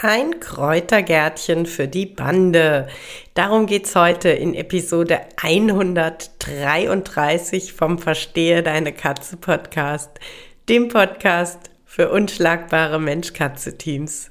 Ein Kräutergärtchen für die Bande. Darum geht's heute in Episode 133 vom Verstehe deine Katze Podcast, dem Podcast für unschlagbare Mensch-Katze-Teams.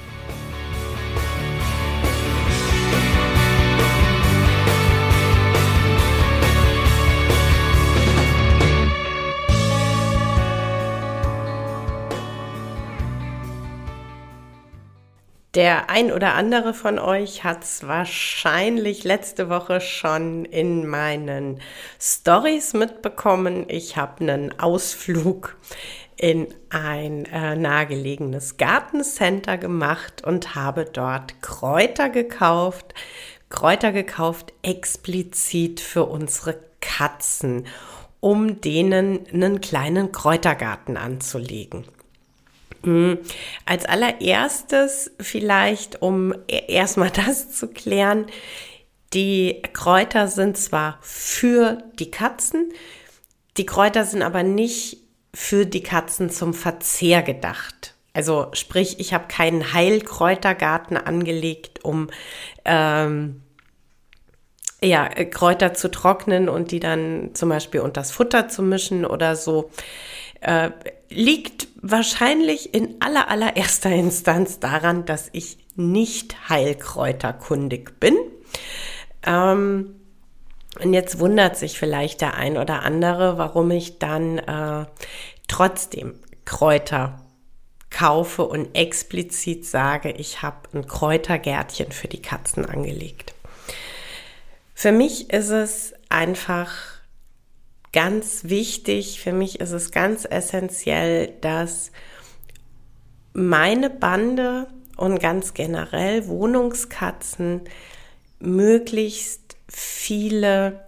Der ein oder andere von euch hat es wahrscheinlich letzte Woche schon in meinen Stories mitbekommen. Ich habe einen Ausflug in ein äh, nahegelegenes Gartencenter gemacht und habe dort Kräuter gekauft. Kräuter gekauft explizit für unsere Katzen, um denen einen kleinen Kräutergarten anzulegen. Mhm. Als allererstes vielleicht, um e-, erstmal das zu klären, die Kräuter sind zwar für die Katzen, die Kräuter sind aber nicht für die Katzen zum Verzehr gedacht. Also sprich, ich habe keinen Heilkräutergarten angelegt, um ähm, ja, Kräuter zu trocknen und die dann zum Beispiel unter das Futter zu mischen oder so. Äh, liegt wahrscheinlich in aller allererster Instanz daran, dass ich nicht heilkräuterkundig bin. Ähm, und jetzt wundert sich vielleicht der ein oder andere, warum ich dann äh, trotzdem Kräuter kaufe und explizit sage, ich habe ein Kräutergärtchen für die Katzen angelegt. Für mich ist es einfach ganz wichtig, für mich ist es ganz essentiell, dass meine Bande und ganz generell Wohnungskatzen möglichst viele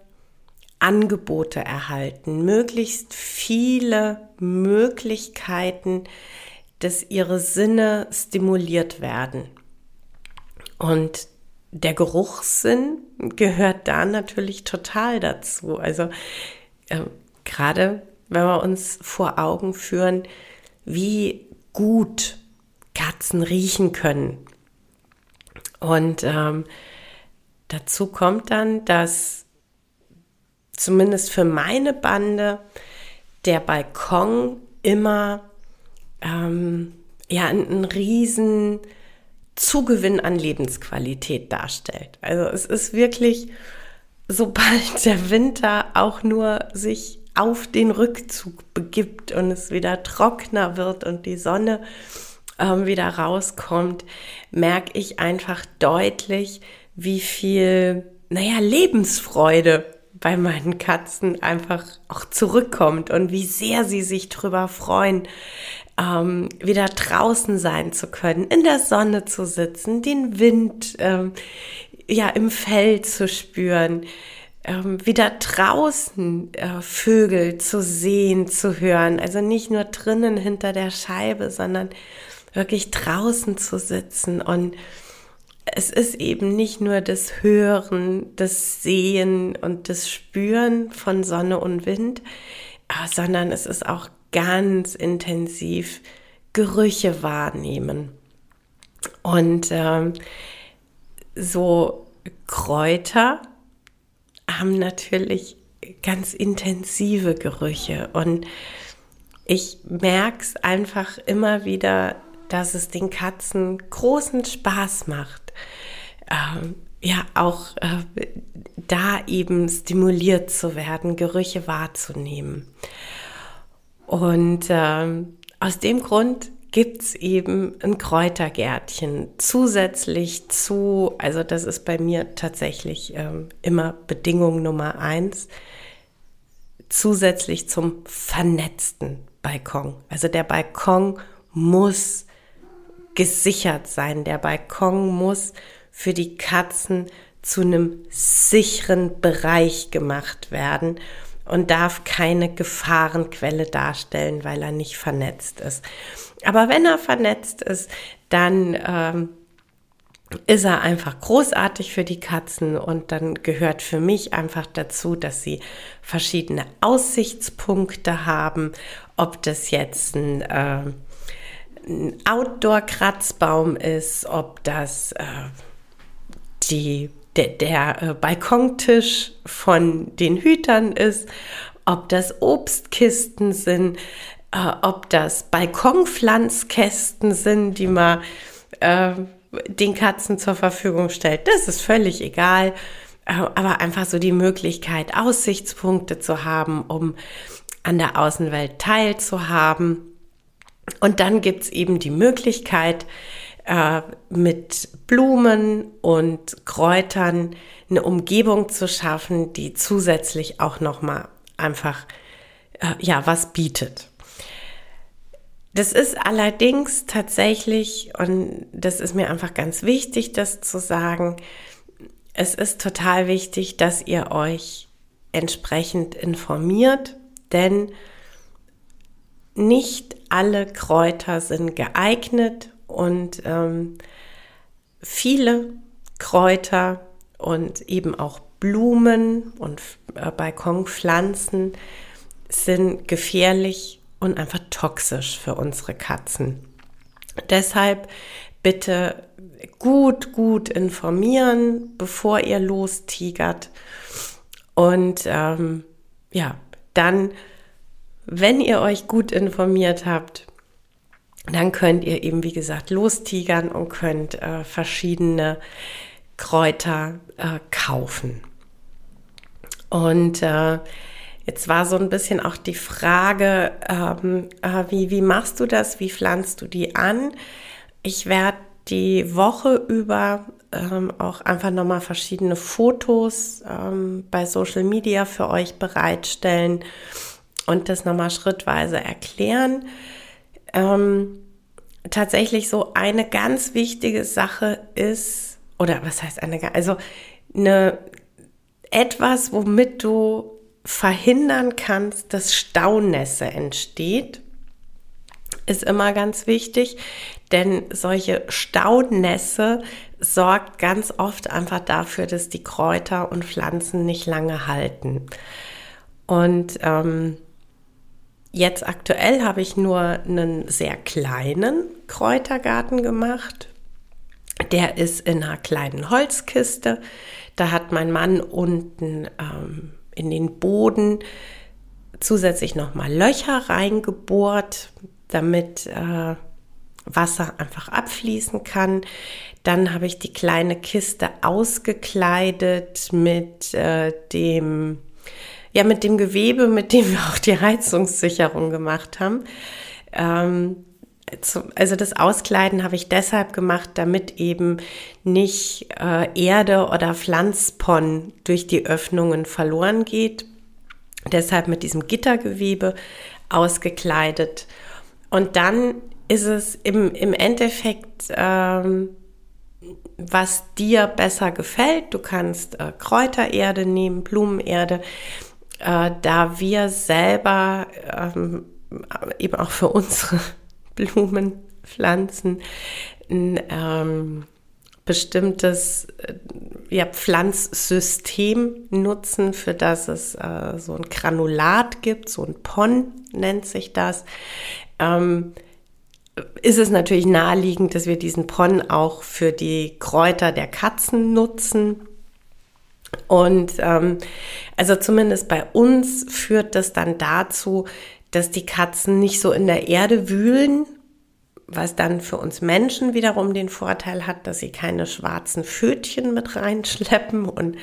Angebote erhalten, möglichst viele Möglichkeiten, dass ihre Sinne stimuliert werden. Und der Geruchssinn gehört da natürlich total dazu. Also äh, gerade wenn wir uns vor Augen führen, wie gut Katzen riechen können. Und ähm, dazu kommt dann, dass zumindest für meine Bande der Balkon immer ähm, ja einen riesen Zugewinn an Lebensqualität darstellt. Also es ist wirklich sobald der Winter auch nur sich auf den Rückzug begibt und es wieder trockener wird und die Sonne ähm, wieder rauskommt, merke ich einfach deutlich, wie viel, naja, Lebensfreude bei meinen Katzen einfach auch zurückkommt und wie sehr sie sich drüber freuen, ähm, wieder draußen sein zu können, in der Sonne zu sitzen, den Wind ähm, ja im Feld zu spüren, ähm, wieder draußen äh, Vögel zu sehen, zu hören. Also nicht nur drinnen hinter der Scheibe, sondern wirklich draußen zu sitzen. Und es ist eben nicht nur das Hören, das Sehen und das Spüren von Sonne und Wind, äh, sondern es ist auch ganz intensiv Gerüche wahrnehmen. Und ähm, so Kräuter haben natürlich ganz intensive Gerüche und ich merke es einfach immer wieder, dass es den Katzen großen Spaß macht, ähm, ja auch äh, da eben stimuliert zu werden, Gerüche wahrzunehmen. Und ähm, aus dem Grund gibt's eben ein Kräutergärtchen zusätzlich zu, also das ist bei mir tatsächlich ähm, immer Bedingung Nummer eins, zusätzlich zum vernetzten Balkon. Also der Balkon muss gesichert sein. Der Balkon muss für die Katzen zu einem sicheren Bereich gemacht werden und darf keine Gefahrenquelle darstellen, weil er nicht vernetzt ist. Aber wenn er vernetzt ist, dann ähm, ist er einfach großartig für die Katzen und dann gehört für mich einfach dazu, dass sie verschiedene Aussichtspunkte haben, ob das jetzt ein, äh, ein Outdoor-Kratzbaum ist, ob das äh, die der, der äh, Balkontisch von den Hütern ist, ob das Obstkisten sind, äh, ob das Balkonpflanzkästen sind, die man äh, den Katzen zur Verfügung stellt. Das ist völlig egal. Äh, aber einfach so die Möglichkeit, Aussichtspunkte zu haben, um an der Außenwelt teilzuhaben. Und dann gibt's eben die Möglichkeit, äh, mit Blumen und Kräutern eine Umgebung zu schaffen, die zusätzlich auch noch mal einfach äh, ja was bietet. Das ist allerdings tatsächlich und das ist mir einfach ganz wichtig, das zu sagen. Es ist total wichtig, dass ihr euch entsprechend informiert, denn nicht alle Kräuter sind geeignet und ähm, viele Kräuter und eben auch Blumen und äh, Balkonpflanzen sind gefährlich und einfach toxisch für unsere Katzen. Deshalb bitte gut, gut informieren, bevor ihr lostigert. Und ähm, ja, dann, wenn ihr euch gut informiert habt, dann könnt ihr eben, wie gesagt, lostigern und könnt äh, verschiedene Kräuter äh, kaufen. Und äh, jetzt war so ein bisschen auch die Frage, ähm, äh, wie, wie machst du das? Wie pflanzt du die an? Ich werde die Woche über ähm, auch einfach nochmal verschiedene Fotos ähm, bei Social Media für euch bereitstellen und das nochmal schrittweise erklären ähm, tatsächlich so eine ganz wichtige Sache ist, oder was heißt eine, also eine, etwas, womit du verhindern kannst, dass Staunässe entsteht, ist immer ganz wichtig, denn solche Staunässe sorgt ganz oft einfach dafür, dass die Kräuter und Pflanzen nicht lange halten. Und ähm, Jetzt aktuell habe ich nur einen sehr kleinen Kräutergarten gemacht. Der ist in einer kleinen Holzkiste. Da hat mein Mann unten ähm, in den Boden zusätzlich nochmal Löcher reingebohrt, damit äh, Wasser einfach abfließen kann. Dann habe ich die kleine Kiste ausgekleidet mit äh, dem ja mit dem Gewebe, mit dem wir auch die Heizungssicherung gemacht haben. Ähm, also das Auskleiden habe ich deshalb gemacht, damit eben nicht äh, Erde oder Pflanzpon durch die Öffnungen verloren geht. Deshalb mit diesem Gittergewebe ausgekleidet. Und dann ist es im, im Endeffekt, ähm, was dir besser gefällt. Du kannst äh, Kräutererde nehmen, Blumenerde äh, da wir selber ähm, eben auch für unsere Blumenpflanzen ein ähm, bestimmtes äh, ja, Pflanzsystem nutzen, für das es äh, so ein Granulat gibt, so ein PON nennt sich das. Ähm, ist es natürlich naheliegend, dass wir diesen PON auch für die Kräuter der Katzen nutzen. Und ähm, also zumindest bei uns führt das dann dazu, dass die Katzen nicht so in der Erde wühlen, was dann für uns Menschen wiederum den Vorteil hat, dass sie keine schwarzen Pfötchen mit reinschleppen und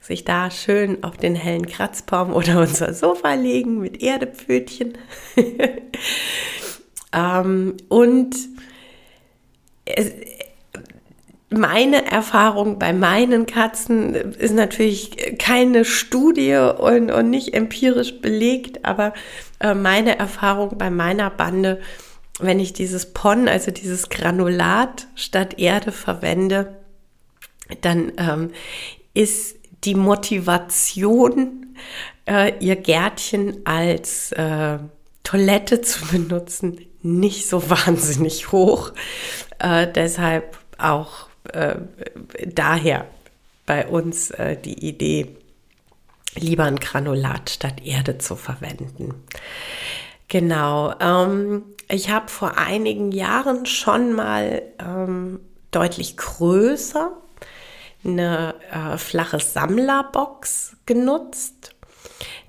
sich da schön auf den hellen Kratzbaum oder unser Sofa legen mit Erdepfötchen. Ähm, und es, meine Erfahrung bei meinen Katzen ist natürlich keine Studie und, und nicht empirisch belegt, aber äh, meine Erfahrung bei meiner Bande, wenn ich dieses PON, also dieses Granulat statt Erde verwende, dann ähm, ist die Motivation, äh, ihr Gärtchen als äh, Toilette zu benutzen, nicht so wahnsinnig hoch. Äh, deshalb auch äh, daher bei uns äh, die Idee, lieber ein Granulat statt Erde zu verwenden. Genau. Ähm, ich habe vor einigen Jahren schon mal ähm, deutlich größer eine äh, flache Sammlerbox genutzt.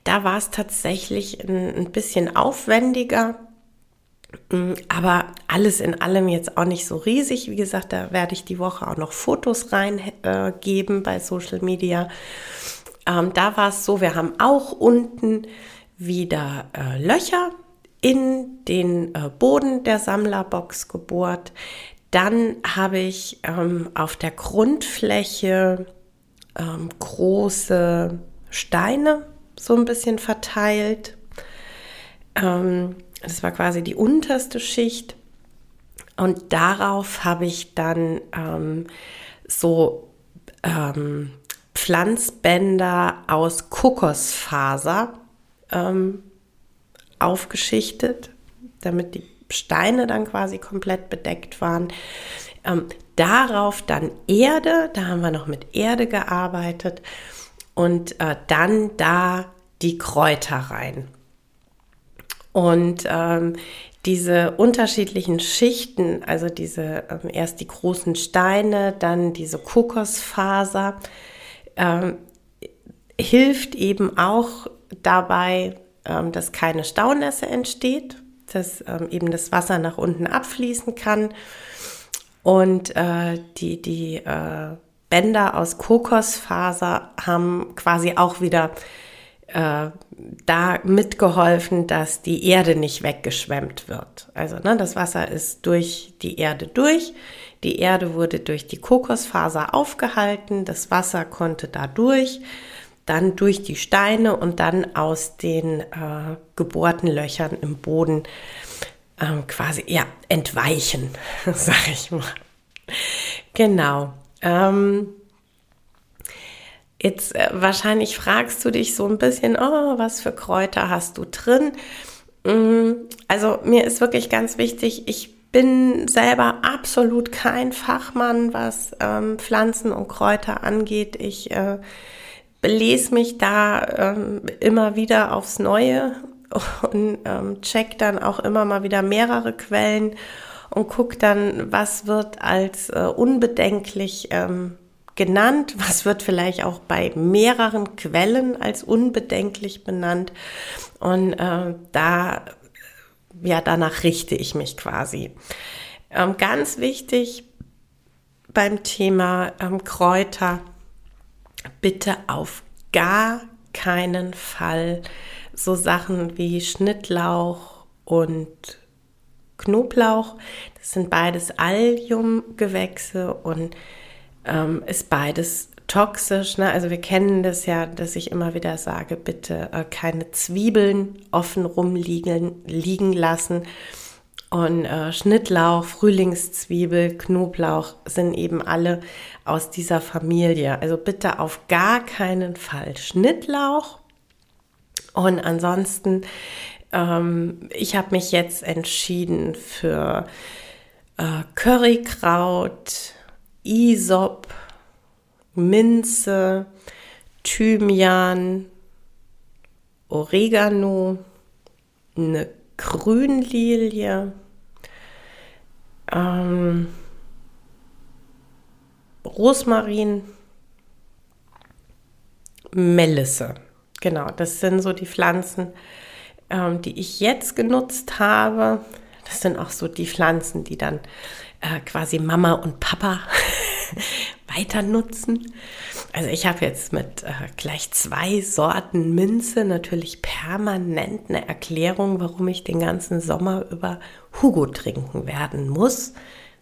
Da war es tatsächlich ein, ein bisschen aufwendiger aber alles in allem jetzt auch nicht so riesig. Wie gesagt, da werde ich die Woche auch noch Fotos reingeben äh, bei Social Media. Ähm, da war es so, wir haben auch unten wieder äh, Löcher in den äh, Boden der Sammlerbox gebohrt. Dann habe ich ähm, auf der Grundfläche ähm, große Steine so ein bisschen verteilt. Ähm, das war quasi die unterste Schicht. Und darauf habe ich dann ähm, so ähm, Pflanzbänder aus Kokosfaser ähm, aufgeschichtet, damit die Steine dann quasi komplett bedeckt waren. Ähm, darauf dann Erde, da haben wir noch mit Erde gearbeitet und äh, dann da die Kräuter rein. Und ähm, diese unterschiedlichen Schichten, also diese ähm, erst die großen Steine, dann diese Kokosfaser, ähm, hilft eben auch dabei, ähm, dass keine Staunässe entsteht, dass ähm, eben das Wasser nach unten abfließen kann. Und äh, die, die äh, Bänder aus Kokosfaser haben quasi auch wieder äh, da mitgeholfen, dass die Erde nicht weggeschwemmt wird. Also ne, das Wasser ist durch die Erde durch. Die Erde wurde durch die Kokosfaser aufgehalten. Das Wasser konnte da durch, dann durch die Steine und dann aus den äh, gebohrten Löchern im Boden äh, quasi ja entweichen, sag ich mal. Genau. Ähm, Jetzt äh, wahrscheinlich fragst du dich so ein bisschen, oh, was für Kräuter hast du drin? Mm, also mir ist wirklich ganz wichtig, ich bin selber absolut kein Fachmann, was ähm, Pflanzen und Kräuter angeht. Ich äh, belese mich da ähm, immer wieder aufs Neue und ähm, check dann auch immer mal wieder mehrere Quellen und guck dann, was wird als äh, unbedenklich ähm, genannt, was wird vielleicht auch bei mehreren Quellen als unbedenklich benannt. Und äh, da, ja, danach richte ich mich quasi. Ähm, ganz wichtig beim Thema ähm, Kräuter, bitte auf gar keinen Fall so Sachen wie Schnittlauch und Knoblauch. Das sind beides Alliumgewächse und ähm, ist beides toxisch. Ne? Also wir kennen das ja, dass ich immer wieder sage, bitte äh, keine Zwiebeln offen rumliegen liegen lassen. Und äh, Schnittlauch, Frühlingszwiebel, Knoblauch sind eben alle aus dieser Familie. Also bitte auf gar keinen Fall Schnittlauch. Und ansonsten, ähm, ich habe mich jetzt entschieden für äh, Currykraut, Isop, Minze, Thymian, Oregano, eine Grünlilie, ähm, Rosmarin, Melisse. Genau, das sind so die Pflanzen, ähm, die ich jetzt genutzt habe. Das sind auch so die Pflanzen, die dann äh, quasi Mama und Papa weiter nutzen. Also ich habe jetzt mit äh, gleich zwei Sorten Minze natürlich permanent eine Erklärung, warum ich den ganzen Sommer über Hugo trinken werden muss,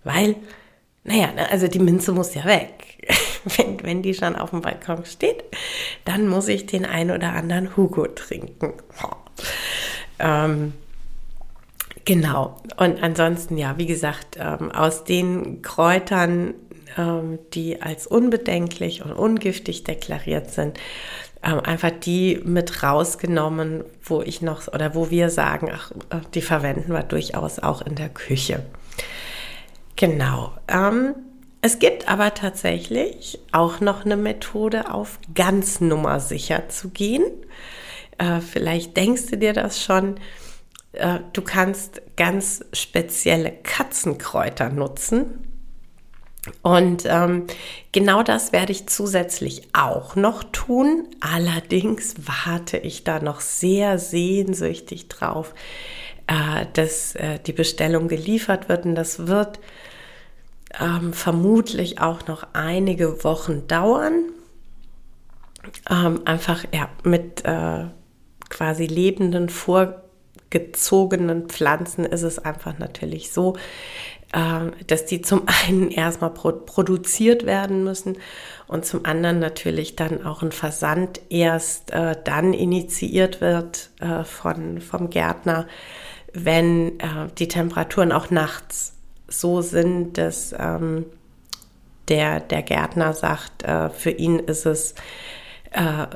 weil, naja, ne, also die Minze muss ja weg. wenn, wenn die schon auf dem Balkon steht, dann muss ich den ein oder anderen Hugo trinken. Ähm, genau. Und ansonsten, ja, wie gesagt, ähm, aus den Kräutern, ähm, die als unbedenklich und ungiftig deklariert sind, ähm, einfach die mit rausgenommen, wo ich noch oder wo wir sagen, ach, äh, die verwenden wir durchaus auch in der Küche. Genau. Ähm, es gibt aber tatsächlich auch noch eine Methode, auf ganz nummersicher zu gehen. Äh, vielleicht denkst du dir das schon. Äh, du kannst ganz spezielle Katzenkräuter nutzen. Und ähm, genau das werde ich zusätzlich auch noch tun. Allerdings warte ich da noch sehr sehnsüchtig drauf, äh, dass äh, die Bestellung geliefert wird. Und das wird ähm, vermutlich auch noch einige Wochen dauern. Ähm, einfach ja, mit äh, quasi lebenden, vorgezogenen Pflanzen ist es einfach natürlich so, äh, dass die zum einen erstmal pro produziert werden müssen und zum anderen natürlich dann auch ein Versand erst äh, dann initiiert wird äh, von, vom Gärtner, wenn äh, die Temperaturen auch nachts so sind, dass ähm, der, der Gärtner sagt, für ihn ist es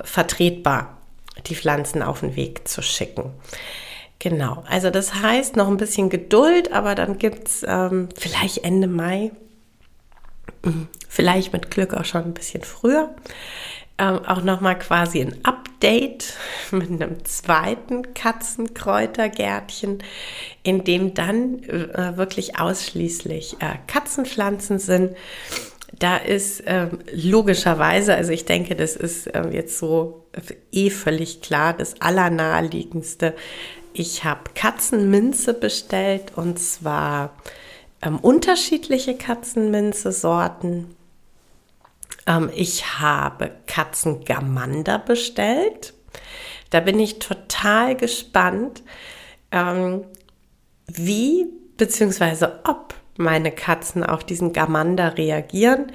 vertretbar, die Pflanzen auf den Weg zu schicken. Genau, also das heißt noch ein bisschen Geduld, aber dann gibt es ähm, vielleicht Ende Mai, vielleicht mit Glück auch schon ein bisschen früher, ähm, auch nochmal quasi ein Update mit einem zweiten Katzenkräutergärtchen, in dem dann äh, wirklich ausschließlich äh, Katzenpflanzen sind. Da ist äh, logischerweise, also ich denke, das ist ähm, jetzt so eh völlig klar, das Allernaheliegendste. Ich habe Katzenminze bestellt und zwar ähm, unterschiedliche Katzenminze-Sorten ähm, ich habe Katzengamander bestellt. Da bin ich total gespannt, ähm, wie bzw. ob meine Katzen auf diesen Gamander reagieren.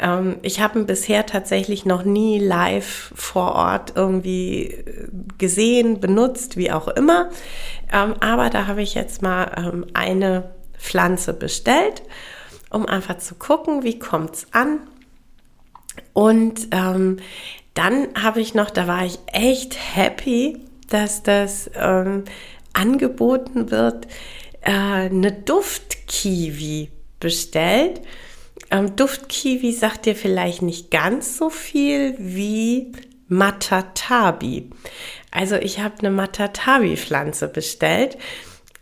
Ähm, ich habe ihn bisher tatsächlich noch nie live vor Ort irgendwie äh, gesehen, benutzt, wie auch immer. Ähm, aber da habe ich jetzt mal ähm, eine Pflanze bestellt, um einfach zu gucken, wie es an. Und ähm, dann habe ich noch, da war ich echt happy, dass das ähm, angeboten wird, äh, eine Duftkiwi bestellt. Ähm, Duftkiwi sagt dir vielleicht nicht ganz so viel wie Matatabi. Also ich habe eine Matatabi-Pflanze bestellt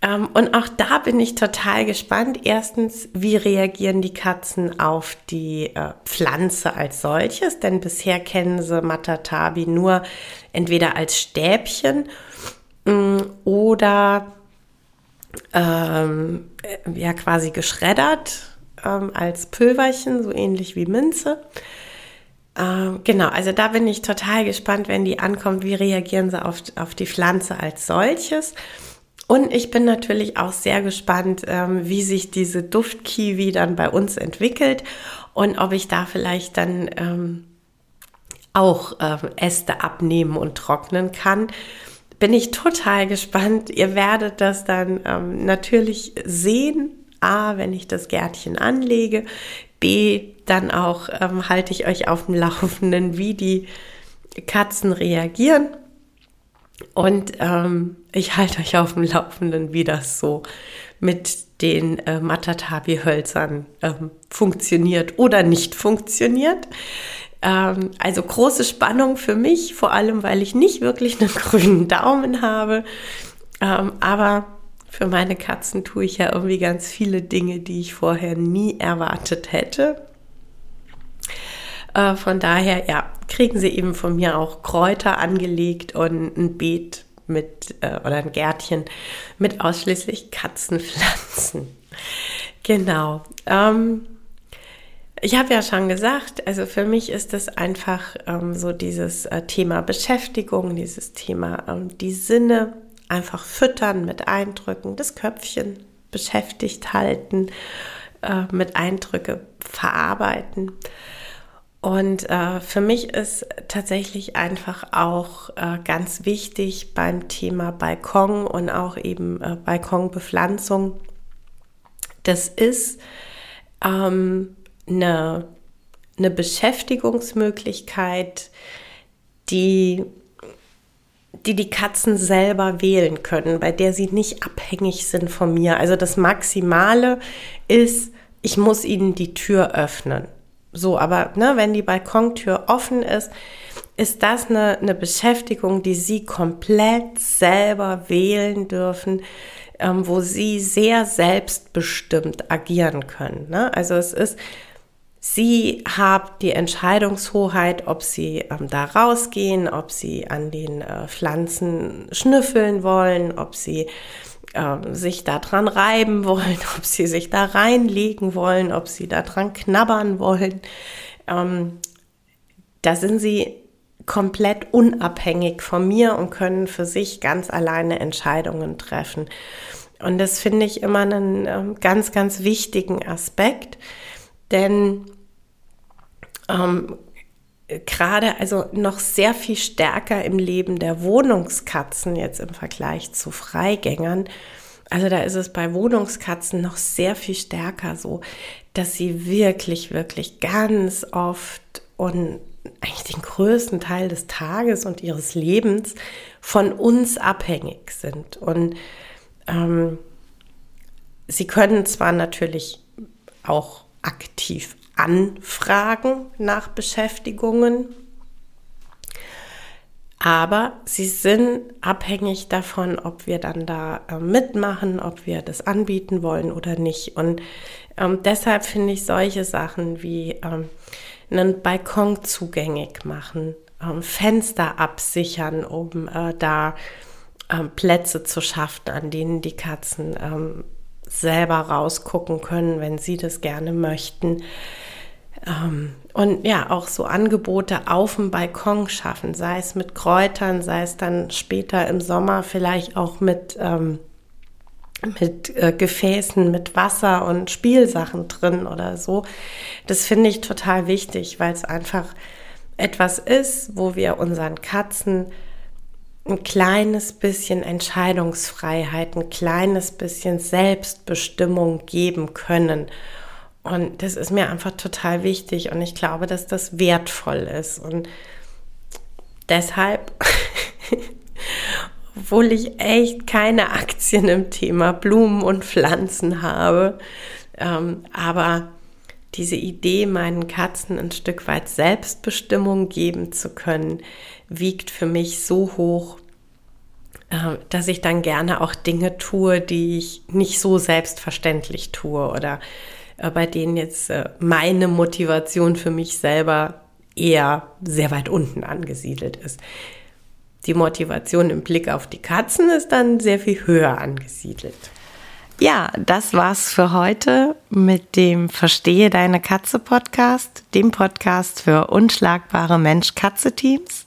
ähm, und auch da bin ich total gespannt. Erstens, wie reagieren die Katzen auf die äh, Pflanze als solches? Denn bisher kennen sie Matatabi nur entweder als Stäbchen mm, oder ähm, äh, ja quasi geschreddert ähm, als Pülverchen, so ähnlich wie Minze. Ähm, genau, also da bin ich total gespannt, wenn die ankommt, wie reagieren sie auf, auf die Pflanze als solches. Und ich bin natürlich auch sehr gespannt, ähm, wie sich diese Duftkiwi dann bei uns entwickelt und ob ich da vielleicht dann ähm, auch äh, Äste abnehmen und trocknen kann. Bin ich total gespannt. Ihr werdet das dann ähm, natürlich sehen. A, wenn ich das Gärtchen anlege. B, dann auch ähm, halte ich euch auf dem Laufenden, wie die Katzen reagieren. Und ähm, ich halte euch auf dem Laufenden, wie das so mit den äh, Matatabi-Hölzern ähm, funktioniert oder nicht funktioniert. Ähm, also große Spannung für mich, vor allem weil ich nicht wirklich einen grünen Daumen habe. Ähm, aber für meine Katzen tue ich ja irgendwie ganz viele Dinge, die ich vorher nie erwartet hätte. Äh, von daher, ja, kriegen sie eben von mir auch Kräuter angelegt und ein Beet mit äh, oder ein Gärtchen mit ausschließlich Katzenpflanzen. Genau. Ähm, Ich habe ja schon gesagt, also für mich ist es einfach ähm, so dieses äh, Thema Beschäftigung, dieses Thema ähm, die Sinne einfach füttern mit Eindrücken, das Köpfchen beschäftigt halten, äh, mit Eindrücke verarbeiten. Und äh, für mich ist tatsächlich einfach auch äh, ganz wichtig beim Thema Balkon und auch eben äh, Balkonbepflanzung, das ist ähm, eine, eine Beschäftigungsmöglichkeit, die, die die Katzen selber wählen können, bei der sie nicht abhängig sind von mir. Also das Maximale ist, ich muss ihnen die Tür öffnen. So, aber ne, wenn die Balkontür offen ist, ist das eine, eine Beschäftigung, die Sie komplett selber wählen dürfen, ähm, wo Sie sehr selbstbestimmt agieren können. Ne? Also es ist, Sie haben die Entscheidungshoheit, ob Sie ähm, da rausgehen, ob Sie an den äh, Pflanzen schnüffeln wollen, ob Sie äh, sich daran reiben wollen, ob sie sich da reinlegen wollen, ob sie daran knabbern wollen. Ähm, da sind sie komplett unabhängig von mir und können für sich ganz alleine Entscheidungen treffen. Und das finde ich immer einen ähm, ganz, ganz wichtigen Aspekt, denn ähm, gerade also noch sehr viel stärker im Leben der Wohnungskatzen jetzt im Vergleich zu Freigängern. Also da ist es bei Wohnungskatzen noch sehr viel stärker so, dass sie wirklich, wirklich ganz oft und eigentlich den größten Teil des Tages und ihres Lebens von uns abhängig sind. Und ähm, sie können zwar natürlich auch aktiv Anfragen nach Beschäftigungen. Aber sie sind abhängig davon, ob wir dann da äh, mitmachen, ob wir das anbieten wollen oder nicht. Und ähm, deshalb finde ich solche Sachen wie ähm, einen Balkon zugänglich machen, ähm, Fenster absichern, um äh, da ähm, Plätze zu schaffen, an denen die Katzen ähm, selber rausgucken können, wenn sie das gerne möchten. Ähm, und ja, auch so Angebote auf dem Balkon schaffen, sei es mit Kräutern, sei es dann später im Sommer vielleicht auch mit, ähm, mit äh, Gefäßen, mit Wasser und Spielsachen drin oder so. Das finde ich total wichtig, weil es einfach etwas ist, wo wir unseren Katzen ein kleines bisschen Entscheidungsfreiheit, ein kleines bisschen Selbstbestimmung geben können. Und das ist mir einfach total wichtig und ich glaube, dass das wertvoll ist. Und deshalb, obwohl ich echt keine Aktien im Thema Blumen und Pflanzen habe, ähm, aber diese Idee, meinen Katzen ein Stück weit Selbstbestimmung geben zu können, wiegt für mich so hoch, äh, dass ich dann gerne auch Dinge tue, die ich nicht so selbstverständlich tue oder äh, bei denen jetzt äh, meine Motivation für mich selber eher sehr weit unten angesiedelt ist. Die Motivation im Blick auf die Katzen ist dann sehr viel höher angesiedelt. Ja, das war's für heute mit dem Verstehe deine Katze Podcast, dem Podcast für unschlagbare Mensch-Katze-Teams.